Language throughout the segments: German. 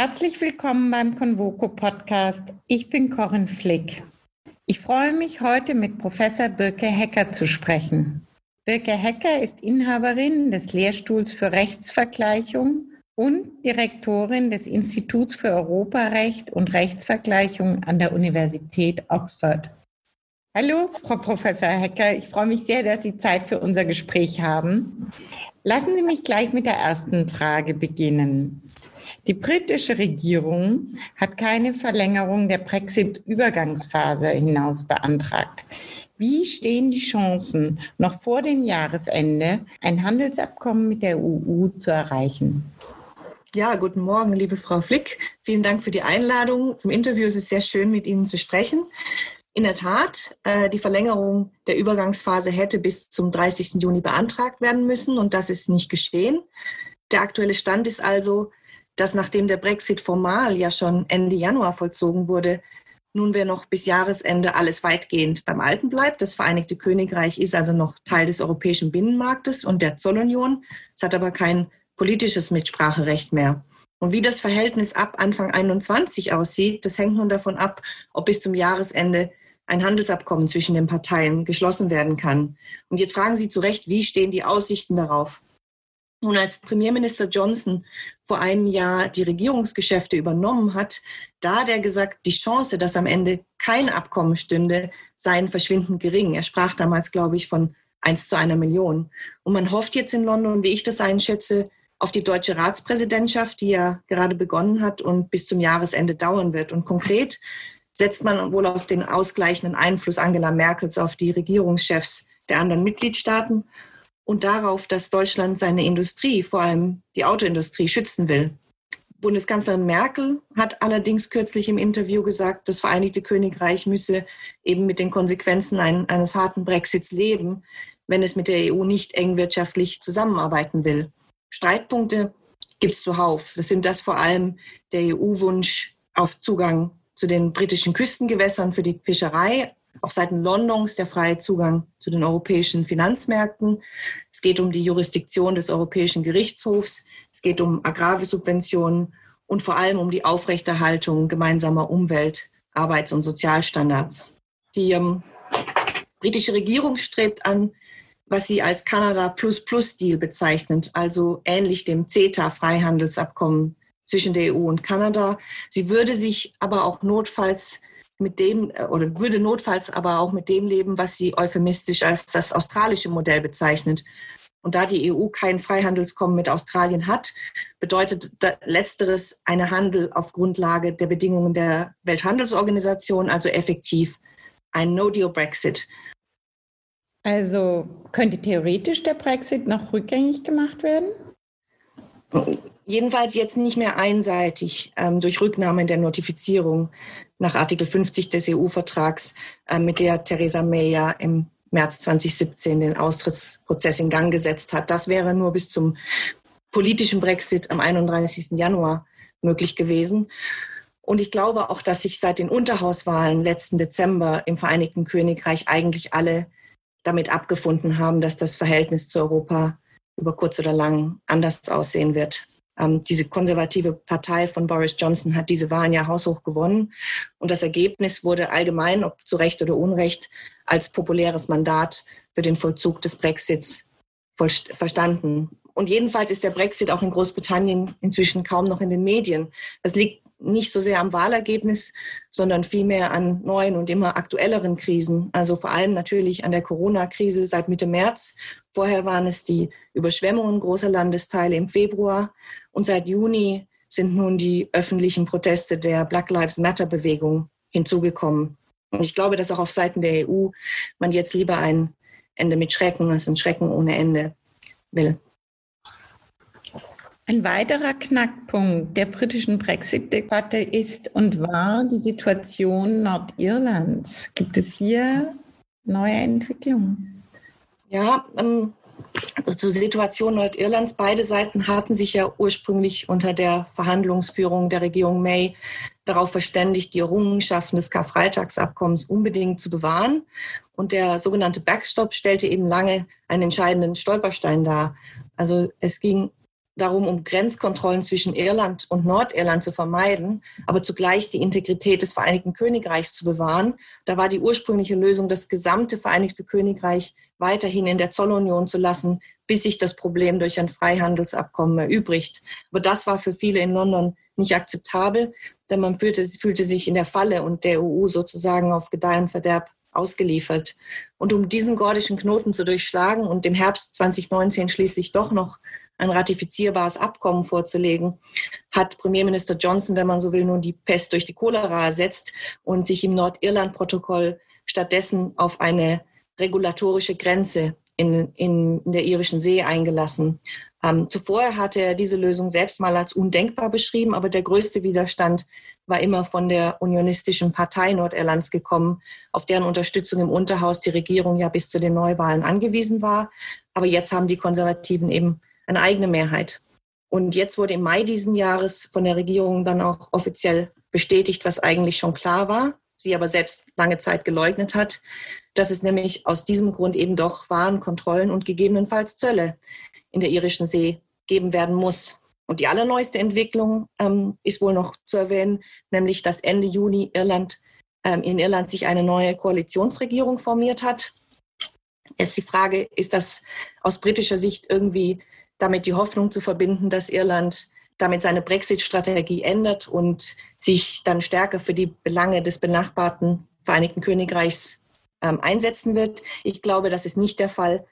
Herzlich willkommen beim Convoco Podcast. Ich bin Corinne Flick. Ich freue mich, heute mit Professor Birke Hecker zu sprechen. Birke Hecker ist Inhaberin des Lehrstuhls für Rechtsvergleichung und Direktorin des Instituts für Europarecht und Rechtsvergleichung an der Universität Oxford. Hallo, Frau Professor Hecker. Ich freue mich sehr, dass Sie Zeit für unser Gespräch haben. Lassen Sie mich gleich mit der ersten Frage beginnen. Die britische Regierung hat keine Verlängerung der Brexit-Übergangsphase hinaus beantragt. Wie stehen die Chancen, noch vor dem Jahresende ein Handelsabkommen mit der EU zu erreichen? Ja, guten Morgen, liebe Frau Flick. Vielen Dank für die Einladung zum Interview. Es ist sehr schön, mit Ihnen zu sprechen. In der Tat, äh, die Verlängerung der Übergangsphase hätte bis zum 30. Juni beantragt werden müssen und das ist nicht geschehen. Der aktuelle Stand ist also, dass nachdem der Brexit formal ja schon Ende Januar vollzogen wurde, nunmehr noch bis Jahresende alles weitgehend beim Alten bleibt. Das Vereinigte Königreich ist also noch Teil des europäischen Binnenmarktes und der Zollunion. Es hat aber kein politisches Mitspracherecht mehr. Und wie das Verhältnis ab Anfang 21 aussieht, das hängt nun davon ab, ob bis zum Jahresende ein Handelsabkommen zwischen den Parteien geschlossen werden kann. Und jetzt fragen Sie zu Recht, wie stehen die Aussichten darauf? Nun, als Premierminister Johnson vor einem Jahr die Regierungsgeschäfte übernommen hat, da hat er gesagt, die Chance, dass am Ende kein Abkommen stünde, seien verschwindend gering. Er sprach damals, glaube ich, von eins zu einer Million. Und man hofft jetzt in London, wie ich das einschätze, auf die deutsche Ratspräsidentschaft, die ja gerade begonnen hat und bis zum Jahresende dauern wird. Und konkret setzt man wohl auf den ausgleichenden Einfluss Angela Merkels auf die Regierungschefs der anderen Mitgliedstaaten und darauf, dass Deutschland seine Industrie, vor allem die Autoindustrie, schützen will. Bundeskanzlerin Merkel hat allerdings kürzlich im Interview gesagt, das Vereinigte Königreich müsse eben mit den Konsequenzen eines harten Brexits leben, wenn es mit der EU nicht eng wirtschaftlich zusammenarbeiten will. Streitpunkte gibt es zuhauf. Das sind das vor allem der EU-Wunsch auf Zugang zu den britischen Küstengewässern für die Fischerei auf Seiten Londons der freie Zugang zu den europäischen Finanzmärkten. Es geht um die Jurisdiktion des Europäischen Gerichtshofs. Es geht um Agrarsubventionen und vor allem um die Aufrechterhaltung gemeinsamer Umwelt-, Arbeits- und Sozialstandards. Die ähm, britische Regierung strebt an, was sie als Kanada Plus Plus Deal bezeichnet, also ähnlich dem CETA-Freihandelsabkommen zwischen der EU und Kanada. Sie würde sich aber auch notfalls mit dem äh, oder würde notfalls aber auch mit dem leben, was sie euphemistisch als das australische Modell bezeichnet. Und da die EU kein Freihandelskommen mit Australien hat, bedeutet letzteres eine Handel auf Grundlage der Bedingungen der Welthandelsorganisation, also effektiv ein No-Deal-Brexit. Also könnte theoretisch der Brexit noch rückgängig gemacht werden? Jedenfalls jetzt nicht mehr einseitig ähm, durch Rücknahme der Notifizierung nach Artikel 50 des EU-Vertrags, äh, mit der Theresa May ja im März 2017 den Austrittsprozess in Gang gesetzt hat. Das wäre nur bis zum politischen Brexit am 31. Januar möglich gewesen. Und ich glaube auch, dass sich seit den Unterhauswahlen letzten Dezember im Vereinigten Königreich eigentlich alle damit abgefunden haben, dass das Verhältnis zu Europa über kurz oder lang anders aussehen wird. Ähm, diese konservative Partei von Boris Johnson hat diese Wahlen ja haushoch gewonnen. Und das Ergebnis wurde allgemein, ob zu Recht oder Unrecht, als populäres Mandat für den Vollzug des Brexits verstanden. Und jedenfalls ist der Brexit auch in Großbritannien inzwischen kaum noch in den Medien. Das liegt nicht so sehr am Wahlergebnis, sondern vielmehr an neuen und immer aktuelleren Krisen. Also vor allem natürlich an der Corona-Krise seit Mitte März. Vorher waren es die Überschwemmungen großer Landesteile im Februar. Und seit Juni sind nun die öffentlichen Proteste der Black Lives Matter-Bewegung hinzugekommen. Und ich glaube, dass auch auf Seiten der EU man jetzt lieber ein Ende mit Schrecken als ein Schrecken ohne Ende will. Ein weiterer Knackpunkt der britischen Brexit-Debatte ist und war die Situation Nordirlands. Gibt es hier neue Entwicklungen? Ja, ähm, zur Situation Nordirlands. Beide Seiten hatten sich ja ursprünglich unter der Verhandlungsführung der Regierung May darauf verständigt, die Errungenschaften des Karfreitagsabkommens unbedingt zu bewahren. Und der sogenannte Backstop stellte eben lange einen entscheidenden Stolperstein dar. Also es ging darum, um Grenzkontrollen zwischen Irland und Nordirland zu vermeiden, aber zugleich die Integrität des Vereinigten Königreichs zu bewahren. Da war die ursprüngliche Lösung, das gesamte Vereinigte Königreich weiterhin in der Zollunion zu lassen, bis sich das Problem durch ein Freihandelsabkommen erübrigt. Aber das war für viele in London nicht akzeptabel, denn man fühlte, fühlte sich in der Falle und der EU sozusagen auf Gedeih und Verderb ausgeliefert. Und um diesen gordischen Knoten zu durchschlagen und im Herbst 2019 schließlich doch noch ein ratifizierbares Abkommen vorzulegen, hat Premierminister Johnson, wenn man so will, nun die Pest durch die Cholera ersetzt und sich im Nordirland-Protokoll stattdessen auf eine regulatorische Grenze in, in, in der irischen See eingelassen. Ähm, zuvor hatte er diese Lösung selbst mal als undenkbar beschrieben, aber der größte Widerstand war immer von der unionistischen Partei Nordirlands gekommen, auf deren Unterstützung im Unterhaus die Regierung ja bis zu den Neuwahlen angewiesen war. Aber jetzt haben die Konservativen eben eine eigene Mehrheit. Und jetzt wurde im Mai diesen Jahres von der Regierung dann auch offiziell bestätigt, was eigentlich schon klar war, sie aber selbst lange Zeit geleugnet hat, dass es nämlich aus diesem Grund eben doch Warenkontrollen und gegebenenfalls Zölle in der irischen See geben werden muss. Und die allerneueste Entwicklung ähm, ist wohl noch zu erwähnen, nämlich dass Ende Juni Irland, ähm, in Irland sich eine neue Koalitionsregierung formiert hat. Jetzt die Frage, ist das aus britischer Sicht irgendwie damit die Hoffnung zu verbinden, dass Irland damit seine Brexit-Strategie ändert und sich dann stärker für die Belange des benachbarten Vereinigten Königreichs ähm, einsetzen wird. Ich glaube, das ist nicht der Fall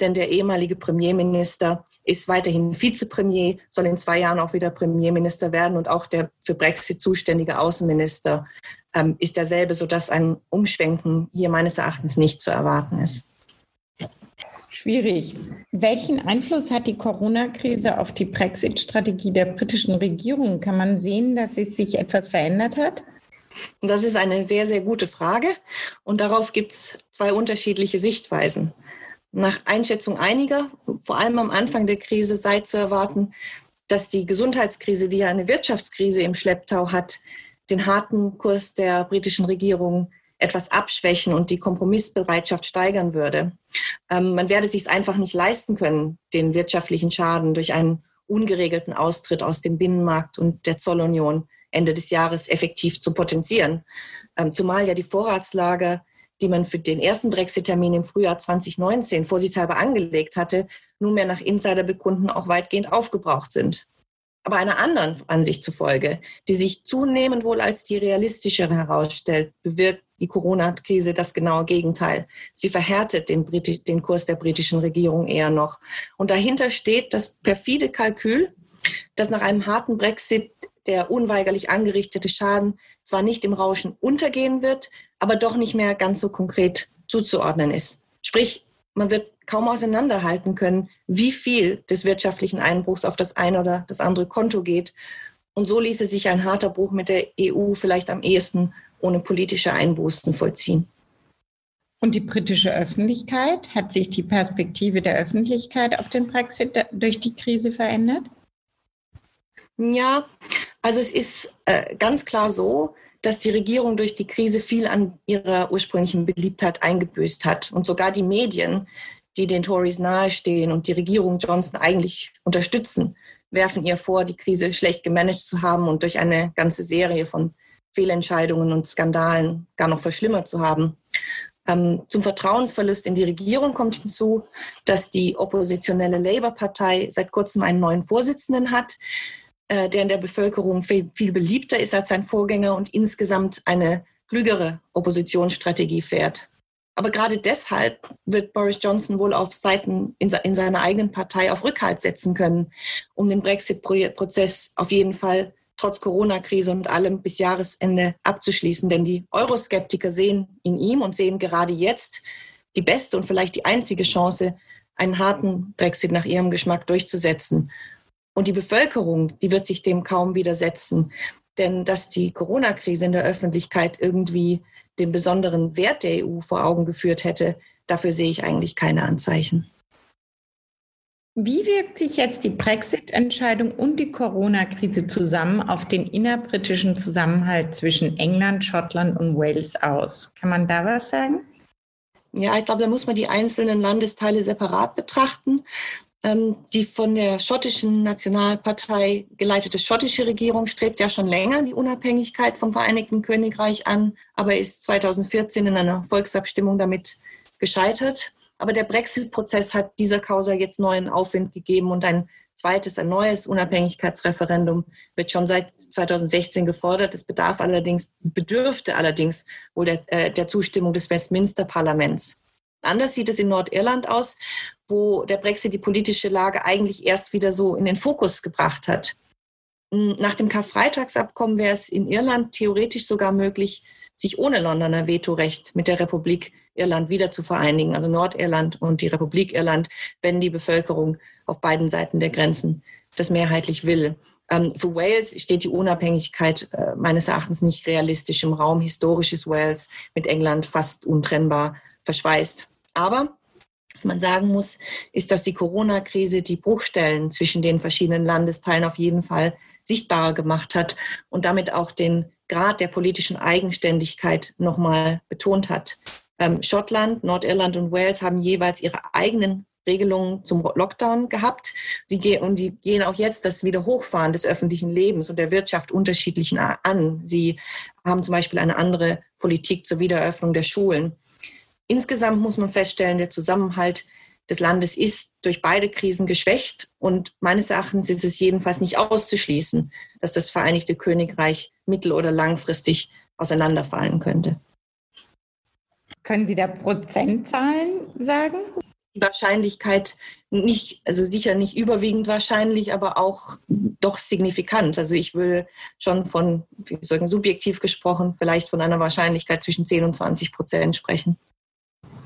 denn der ehemalige Premierminister ist weiterhin Vizepremier, soll in zwei Jahren auch wieder Premierminister werden und auch der für Brexit zuständige Außenminister ähm, ist derselbe, sodass ein Umschwenken hier meines Erachtens nicht zu erwarten ist. Schwierig. Welchen Einfluss hat die Corona-Krise auf die Brexit-Strategie der britischen Regierung? Kann man sehen, dass es sich etwas verändert hat? Das ist eine sehr, sehr gute Frage und darauf gibt es zwei unterschiedliche Sichtweisen. Nach Einschätzung einiger, vor allem am Anfang der Krise, sei zu erwarten, dass die Gesundheitskrise, die ja eine Wirtschaftskrise im Schlepptau hat, den harten Kurs der britischen Regierung etwas abschwächen und die Kompromissbereitschaft steigern würde. Ähm, man werde sich es einfach nicht leisten können, den wirtschaftlichen Schaden durch einen ungeregelten Austritt aus dem Binnenmarkt und der Zollunion Ende des Jahres effektiv zu potenzieren. Ähm, zumal ja die Vorratslager die man für den ersten Brexit-Termin im Frühjahr 2019 vorsichtshalber angelegt hatte, nunmehr nach Insiderbekunden auch weitgehend aufgebraucht sind. Aber einer anderen Ansicht zufolge, die sich zunehmend wohl als die realistischere herausstellt, bewirkt die Corona-Krise das genaue Gegenteil. Sie verhärtet den, Brit den Kurs der britischen Regierung eher noch. Und dahinter steht das perfide Kalkül, dass nach einem harten Brexit der unweigerlich angerichtete Schaden zwar nicht im Rauschen untergehen wird, aber doch nicht mehr ganz so konkret zuzuordnen ist. Sprich, man wird kaum auseinanderhalten können, wie viel des wirtschaftlichen Einbruchs auf das eine oder das andere Konto geht. Und so ließe sich ein harter Bruch mit der EU vielleicht am ehesten ohne politische Einbußen vollziehen. Und die britische Öffentlichkeit, hat sich die Perspektive der Öffentlichkeit auf den Brexit durch die Krise verändert? Ja, also es ist äh, ganz klar so, dass die Regierung durch die Krise viel an ihrer ursprünglichen Beliebtheit eingebüßt hat. Und sogar die Medien, die den Tories nahestehen und die Regierung Johnson eigentlich unterstützen, werfen ihr vor, die Krise schlecht gemanagt zu haben und durch eine ganze Serie von Fehlentscheidungen und Skandalen gar noch verschlimmert zu haben. Ähm, zum Vertrauensverlust in die Regierung kommt hinzu, dass die oppositionelle Labour-Partei seit kurzem einen neuen Vorsitzenden hat, äh, der in der Bevölkerung viel, beliebter ist als sein Vorgänger und insgesamt eine klügere Oppositionsstrategie fährt. Aber gerade deshalb wird Boris Johnson wohl auf Seiten in, in seiner eigenen Partei auf Rückhalt setzen können, um den Brexit-Prozess auf jeden Fall trotz Corona-Krise und allem bis Jahresende abzuschließen. Denn die Euroskeptiker sehen in ihm und sehen gerade jetzt die beste und vielleicht die einzige Chance, einen harten Brexit nach ihrem Geschmack durchzusetzen. Und die Bevölkerung, die wird sich dem kaum widersetzen. Denn dass die Corona-Krise in der Öffentlichkeit irgendwie den besonderen Wert der EU vor Augen geführt hätte, dafür sehe ich eigentlich keine Anzeichen. Wie wirkt sich jetzt die Brexit-Entscheidung und die Corona-Krise zusammen auf den innerbritischen Zusammenhalt zwischen England, Schottland und Wales aus? Kann man da was sagen? Ja, ich glaube, da muss man die einzelnen Landesteile separat betrachten. Ähm, die von der schottischen Nationalpartei geleitete schottische Regierung strebt ja schon länger die Unabhängigkeit vom Vereinigten Königreich an, aber ist 2014 in einer Volksabstimmung damit gescheitert. Aber der Brexit-Prozess hat dieser Causa jetzt neuen Aufwind gegeben und ein zweites, ein neues Unabhängigkeitsreferendum wird schon seit 2016 gefordert. Es bedarf allerdings, bedürfte allerdings wohl der, äh, der Zustimmung des Westminster-Parlaments. Anders sieht es in Nordirland aus, wo der Brexit die politische Lage eigentlich erst wieder so in den Fokus gebracht hat. Hm, nach dem Karfreitagsabkommen wäre es in Irland theoretisch sogar möglich, sich ohne Londoner Vetorecht mit der Republik Irland wieder zu vereinigen, also Nordirland und die Republik Irland, wenn die Bevölkerung auf beiden Seiten der Grenzen das mehrheitlich will. Ähm, für Wales steht die Unabhängigkeit äh, meines Erachtens nicht realistisch im Raum. Historisches Wales mit England fast untrennbar verschweißt. Aber was man sagen muss, ist, dass die Corona-Krise die Bruchstellen zwischen den verschiedenen Landesteilen auf jeden Fall sichtbarer gemacht hat und damit auch den Grad der politischen Eigenständigkeit nochmal betont hat. Ähm, Schottland, Nordirland und Wales haben jeweils ihre eigenen Regelungen zum Lockdown gehabt. Sie gehen, und die gehen auch jetzt das Wiederhochfahren des öffentlichen Lebens und der Wirtschaft unterschiedlichen an. Sie haben zum Beispiel eine andere Politik zur Wiedereröffnung der Schulen. Insgesamt muss man feststellen, der Zusammenhalt des Landes ist durch beide Krisen geschwächt und meines Erachtens ist es jedenfalls nicht auszuschließen, dass das Vereinigte Königreich mittel- oder langfristig auseinanderfallen könnte. Können Sie da Prozentzahlen sagen? Die Wahrscheinlichkeit nicht, also sicher nicht überwiegend wahrscheinlich, aber auch doch signifikant. Also ich würde schon von, wie sagen, subjektiv gesprochen, vielleicht von einer Wahrscheinlichkeit zwischen 10 und 20 Prozent sprechen.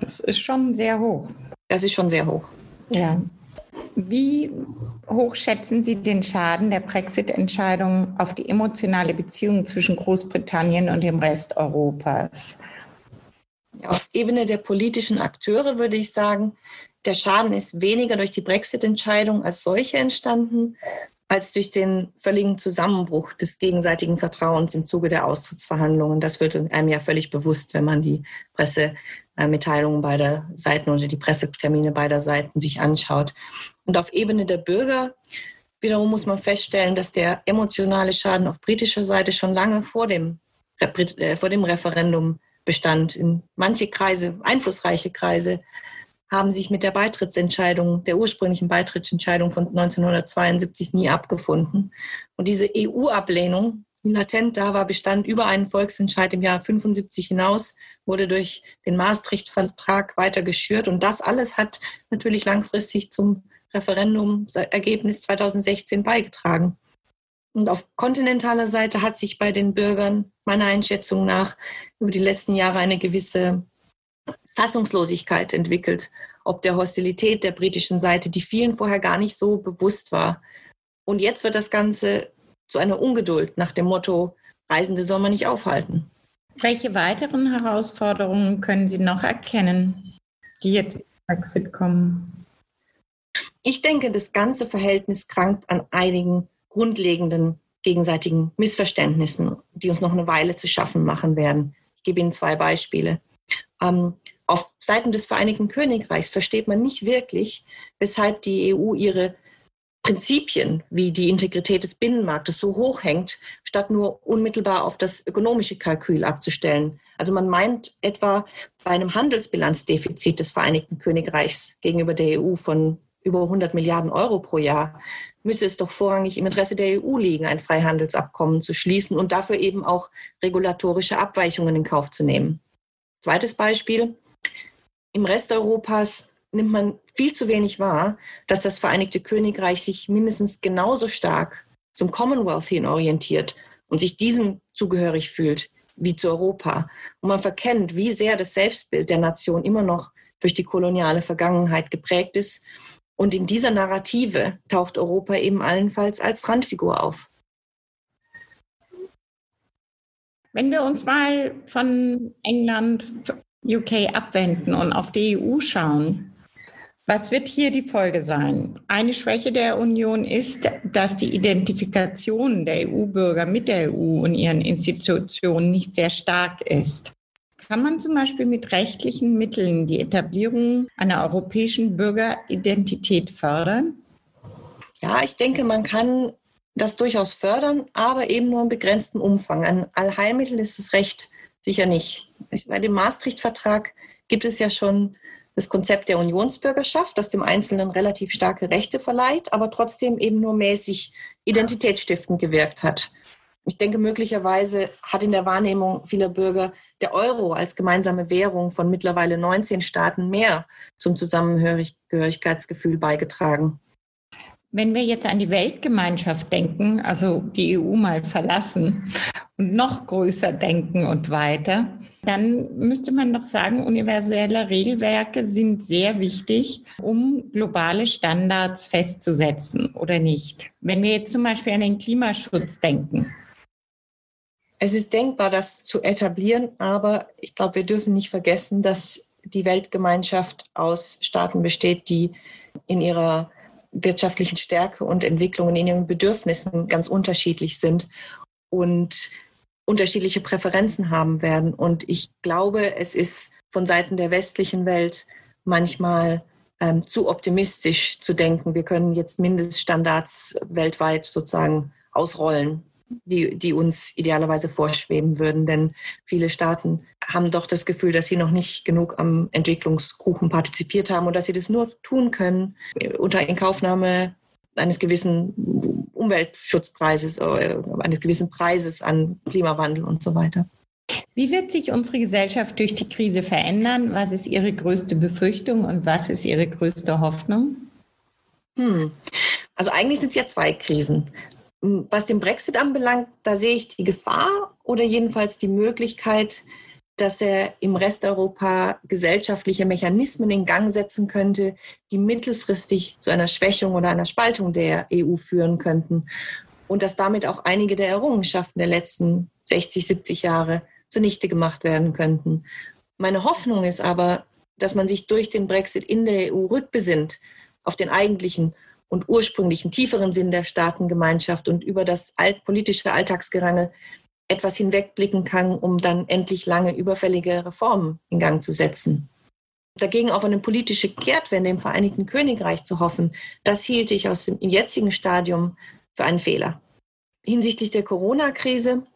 Das ist schon sehr hoch. Das ist schon sehr hoch. Ja. Wie hoch schätzen Sie den Schaden der Brexit-Entscheidung auf die emotionale Beziehung zwischen Großbritannien und dem Rest Europas? Auf Ebene der politischen Akteure würde ich sagen, der Schaden ist weniger durch die Brexit-Entscheidung als solche entstanden, als durch den völligen Zusammenbruch des gegenseitigen Vertrauens im Zuge der Austrittsverhandlungen. Das wird einem ja völlig bewusst, wenn man die Pressemitteilungen beider Seiten oder die Pressetermine beider Seiten sich anschaut. Und auf Ebene der Bürger wiederum muss man feststellen, dass der emotionale Schaden auf britischer Seite schon lange vor dem, äh, vor dem Referendum bestand. In manche Kreise, einflussreiche Kreise, haben sich mit der Beitrittsentscheidung, der ursprünglichen Beitrittsentscheidung von 1972 nie abgefunden. Und diese EU-Ablehnung, die latent da war, bestand über einen Volksentscheid im Jahr 75 hinaus, wurde durch den Maastricht-Vertrag weiter geschürt. Und das alles hat natürlich langfristig zum Referendum-Ergebnis 2016 beigetragen. Und auf kontinentaler Seite hat sich bei den Bürgern meiner Einschätzung nach über die letzten Jahre eine gewisse Fassungslosigkeit entwickelt, ob der Hostilität der britischen Seite, die vielen vorher gar nicht so bewusst war. Und jetzt wird das Ganze zu einer Ungeduld nach dem Motto, Reisende soll man nicht aufhalten. Welche weiteren Herausforderungen können Sie noch erkennen, die jetzt mit Brexit kommen? Ich denke, das ganze Verhältnis krankt an einigen grundlegenden gegenseitigen Missverständnissen, die uns noch eine Weile zu schaffen machen werden. Ich gebe Ihnen zwei Beispiele. Ähm, auf Seiten des Vereinigten Königreichs versteht man nicht wirklich, weshalb die EU ihre Prinzipien wie die Integrität des Binnenmarktes so hoch hängt, statt nur unmittelbar auf das ökonomische Kalkül abzustellen. Also man meint etwa bei einem Handelsbilanzdefizit des Vereinigten Königreichs gegenüber der EU von über 100 Milliarden Euro pro Jahr, müsste es doch vorrangig im Interesse der EU liegen, ein Freihandelsabkommen zu schließen und dafür eben auch regulatorische Abweichungen in Kauf zu nehmen. Zweites Beispiel. Im Rest Europas nimmt man viel zu wenig wahr, dass das Vereinigte Königreich sich mindestens genauso stark zum Commonwealth hin orientiert und sich diesem zugehörig fühlt wie zu Europa. Und man verkennt, wie sehr das Selbstbild der Nation immer noch durch die koloniale Vergangenheit geprägt ist und in dieser Narrative taucht Europa eben allenfalls als Randfigur auf. Wenn wir uns mal von England, UK abwenden und auf die EU schauen, was wird hier die Folge sein? Eine Schwäche der Union ist, dass die Identifikation der EU-Bürger mit der EU und ihren Institutionen nicht sehr stark ist. Kann man zum Beispiel mit rechtlichen Mitteln die Etablierung einer europäischen Bürgeridentität fördern? Ja, ich denke, man kann das durchaus fördern, aber eben nur im begrenzten Umfang. Ein Allheilmittel ist das Recht sicher nicht. Bei dem Maastricht-Vertrag gibt es ja schon das Konzept der Unionsbürgerschaft, das dem Einzelnen relativ starke Rechte verleiht, aber trotzdem eben nur mäßig identitätsstiftend gewirkt hat. Ich denke, möglicherweise hat in der Wahrnehmung vieler Bürger der Euro als gemeinsame Währung von mittlerweile 19 Staaten mehr zum Zusammengehörigkeitsgefühl beigetragen. Wenn wir jetzt an die Weltgemeinschaft denken, also die EU mal verlassen und noch größer denken und weiter, dann müsste man doch sagen, universelle Regelwerke sind sehr wichtig, um globale Standards festzusetzen oder nicht. Wenn wir jetzt zum Beispiel an den Klimaschutz denken. Es ist denkbar, das zu etablieren, aber ich glaube, wir dürfen nicht vergessen, dass die Weltgemeinschaft aus Staaten besteht, die in ihrer wirtschaftlichen Stärke und Entwicklung in ihren Bedürfnissen ganz unterschiedlich sind und unterschiedliche Präferenzen haben werden. Und ich glaube, es ist von Seiten der westlichen Welt manchmal ähm, zu optimistisch zu denken, wir können jetzt Mindeststandards weltweit sozusagen ausrollen die, die uns idealerweise vorschweben würden. Denn viele Staaten haben doch das Gefühl, dass sie noch nicht genug am Entwicklungskuchen partizipiert haben und dass sie das nur tun können unter Inkaufnahme eines gewissen Umweltschutzpreises äh, eines gewissen Preises an Klimawandel und so weiter. Wie wird sich unsere Gesellschaft durch die Krise verändern? Was ist Ihre größte Befürchtung und was ist Ihre größte Hoffnung? Hm. Also eigentlich sind es ja zwei Krisen. Was den Brexit anbelangt, da sehe ich die Gefahr oder jedenfalls die Möglichkeit, dass er im Rest Europa gesellschaftliche Mechanismen in Gang setzen könnte, die mittelfristig zu einer Schwächung oder einer Spaltung der EU führen könnten und dass damit auch einige der Errungenschaften der letzten 60, 70 Jahre zunichte gemacht werden könnten. Meine Hoffnung ist aber, dass man sich durch den Brexit in der EU rückbesinnt auf den eigentlichen und ursprünglichen tieferen Sinn der Staatengemeinschaft und über das altpolitische Alltagsgerangel etwas hinwegblicken kann, um dann endlich lange überfällige Reformen in Gang zu setzen. Dagegen auf eine politische Kehrtwende im Vereinigten Königreich zu hoffen, das hielt ich aus dem jetzigen Stadium für einen Fehler. Hinsichtlich der Corona-Krise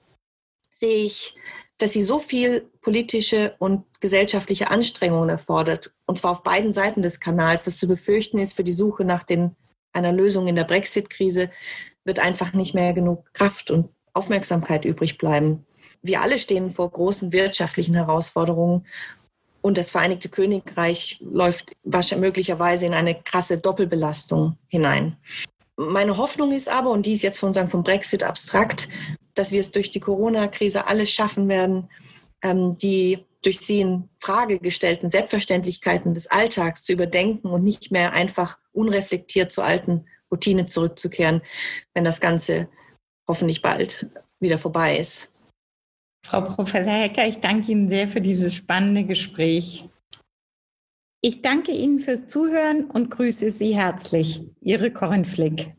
sehe ich, dass sie so viel politische und gesellschaftliche Anstrengungen erfordert, und zwar auf beiden Seiten des Kanals, dass zu befürchten ist für die Suche nach den einer Lösung in der Brexit-Krise wird einfach nicht mehr genug Kraft und Aufmerksamkeit übrig bleiben. Wir alle stehen vor großen wirtschaftlichen Herausforderungen und das Vereinigte Königreich läuft möglicherweise in eine krasse Doppelbelastung hinein. Meine Hoffnung ist aber, und die ist jetzt von sagen, vom Brexit abstrakt, dass wir es durch die Corona-Krise alles schaffen werden, ähm, die durch sie in Frage gestellten Selbstverständlichkeiten des Alltags zu überdenken und nicht mehr einfach unreflektiert zur alten Routine zurückzukehren, wenn das Ganze hoffentlich bald wieder vorbei ist. Frau Professor Hecker, ich danke Ihnen sehr für dieses spannende Gespräch. Ich danke Ihnen fürs Zuhören und grüße Sie herzlich. Ihre Corinne Flick.